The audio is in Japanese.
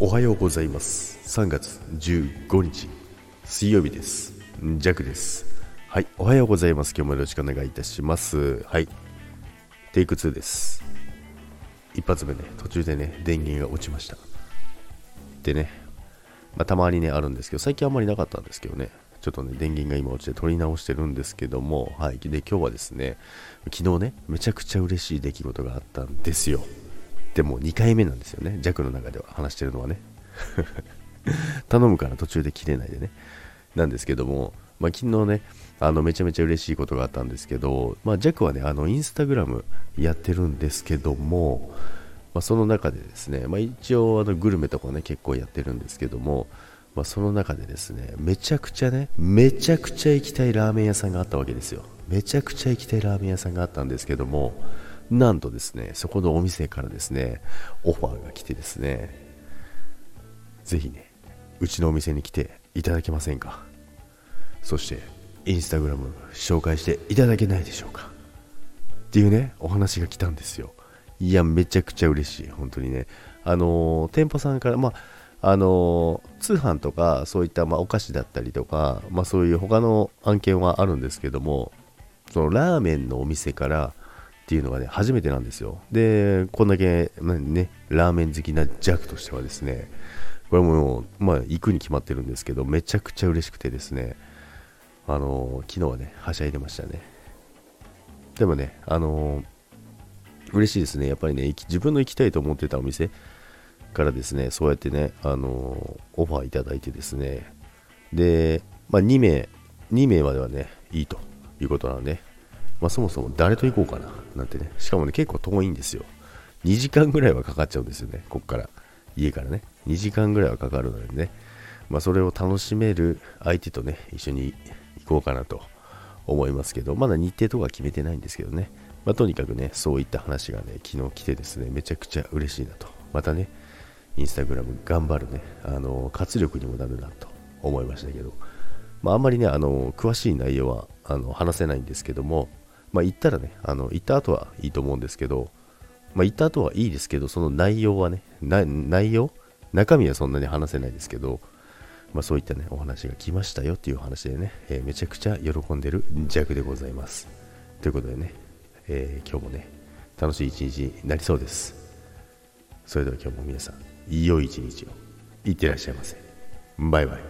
おはようございます。3月15日水曜日です。ジャクです。はいおはようございます。今日もよろしくお願いいたします。はいテイク2です。一発目ね途中でね電源が落ちました。でねまあ、たまにねあるんですけど最近あんまりなかったんですけどねちょっとね電源が今落ちて取り直してるんですけどもはいで今日はですね昨日ねめちゃくちゃ嬉しい出来事があったんですよ。でも2回目なんですよね。弱の中では話してるのはね。頼むから途中で切れないでね。なんですけども、まあ、昨日ねあのめちゃめちゃ嬉しいことがあったんですけど、まあ、ジャックはねあのインスタグラムやってるんですけども、まあ、その中でですね、まあ、一応あのグルメとかね結構やってるんですけども、まあ、その中でですねめちゃくちゃねめちゃくちゃ行きたいラーメン屋さんがあったわけですよ。めちゃくちゃ行きたいラーメン屋さんがあったんですけどもなんとですね、そこのお店からですね、オファーが来てですね、ぜひね、うちのお店に来ていただけませんか？そして、インスタグラム紹介していただけないでしょうか？っていうね、お話が来たんですよ。いや、めちゃくちゃ嬉しい、本当にね。あのー、店舗さんから、まあ、あのー、通販とか、そういった、まあ、お菓子だったりとか、まあ、そういう他の案件はあるんですけども、そのラーメンのお店から、っていうのがね、初めてなんですよ。で、こんだけ、ね、ラーメン好きな弱としてはですね、これもまあ、行くに決まってるんですけど、めちゃくちゃ嬉しくてですね、あの昨日はね、はしゃいでましたね。でもね、あの嬉しいですね。やっぱりね、自分の行きたいと思ってたお店からですね、そうやってね、あのオファーいただいてですね、で、まあ、2名、2名まではね、いいということなので、まあ、そもそも誰と行こうかななんてね、しかもね、結構遠いんですよ。2時間ぐらいはかかっちゃうんですよね、こっから。家からね。2時間ぐらいはかかるのでね、まあ、それを楽しめる相手とね、一緒に行こうかなと思いますけど、まだ日程とか決めてないんですけどね、まあ、とにかくね、そういった話がね、昨日来てですね、めちゃくちゃ嬉しいなと。またね、インスタグラム頑張るね、あの、活力にもなるなと思いましたけど、まあ、あんまりね、あの、詳しい内容はあの話せないんですけども、まあ、行ったらね、あの行った後はいいと思うんですけど、まあ、行った後はいいですけど、その内容はね、内容？中身はそんなに話せないですけど、まあ、そういったね、お話が来ましたよっていう話でね、えー、めちゃくちゃ喜んでる弱でございます。ということでね、えー、今日もね、楽しい一日になりそうです。それでは今日も皆さん、良い一日を。いってらっしゃいませ。バイバイ。